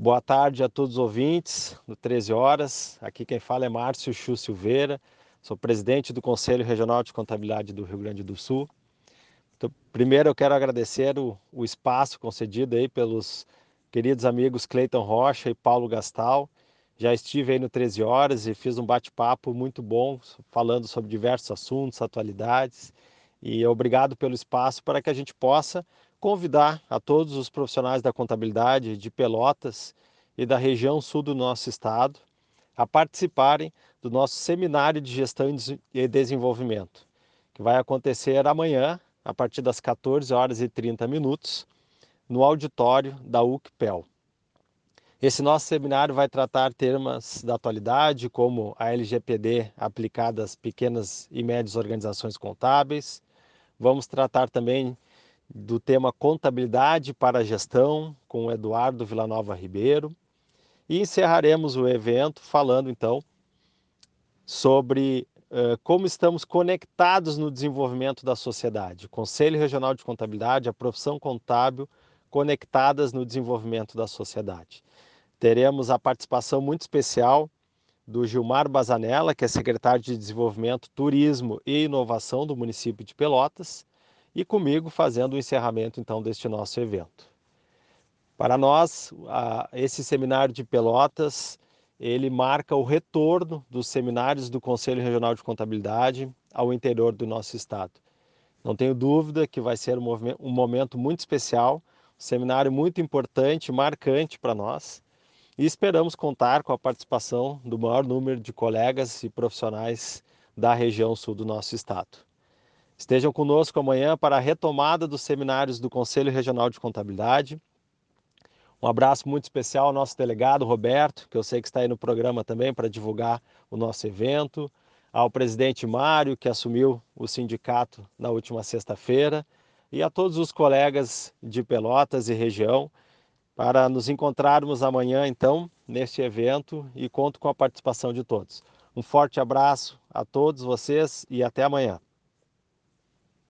Boa tarde a todos os ouvintes do 13 Horas. Aqui quem fala é Márcio Chu Silveira, sou presidente do Conselho Regional de Contabilidade do Rio Grande do Sul. Então, primeiro eu quero agradecer o, o espaço concedido aí pelos queridos amigos Cleiton Rocha e Paulo Gastal. Já estive aí no 13 Horas e fiz um bate-papo muito bom falando sobre diversos assuntos, atualidades. E obrigado pelo espaço para que a gente possa convidar a todos os profissionais da contabilidade de Pelotas e da região sul do nosso estado a participarem do nosso seminário de gestão e desenvolvimento, que vai acontecer amanhã, a partir das 14 horas e 30 minutos, no auditório da UCPEL. Esse nosso seminário vai tratar temas da atualidade, como a LGPD aplicada às pequenas e médias organizações contábeis. Vamos tratar também do tema Contabilidade para a Gestão, com Eduardo Villanova Ribeiro. E encerraremos o evento falando então sobre uh, como estamos conectados no desenvolvimento da sociedade. Conselho Regional de Contabilidade, a profissão contábil conectadas no desenvolvimento da sociedade. Teremos a participação muito especial do Gilmar Bazanella, que é secretário de Desenvolvimento, Turismo e Inovação do município de Pelotas, e comigo fazendo o encerramento então deste nosso evento. Para nós, esse seminário de Pelotas, ele marca o retorno dos seminários do Conselho Regional de Contabilidade ao interior do nosso estado. Não tenho dúvida que vai ser um momento muito especial, um seminário muito importante, marcante para nós, e esperamos contar com a participação do maior número de colegas e profissionais da região sul do nosso estado. Estejam conosco amanhã para a retomada dos seminários do Conselho Regional de Contabilidade. Um abraço muito especial ao nosso delegado Roberto, que eu sei que está aí no programa também para divulgar o nosso evento, ao presidente Mário, que assumiu o sindicato na última sexta-feira, e a todos os colegas de Pelotas e região, para nos encontrarmos amanhã, então, neste evento e conto com a participação de todos. Um forte abraço a todos vocês e até amanhã.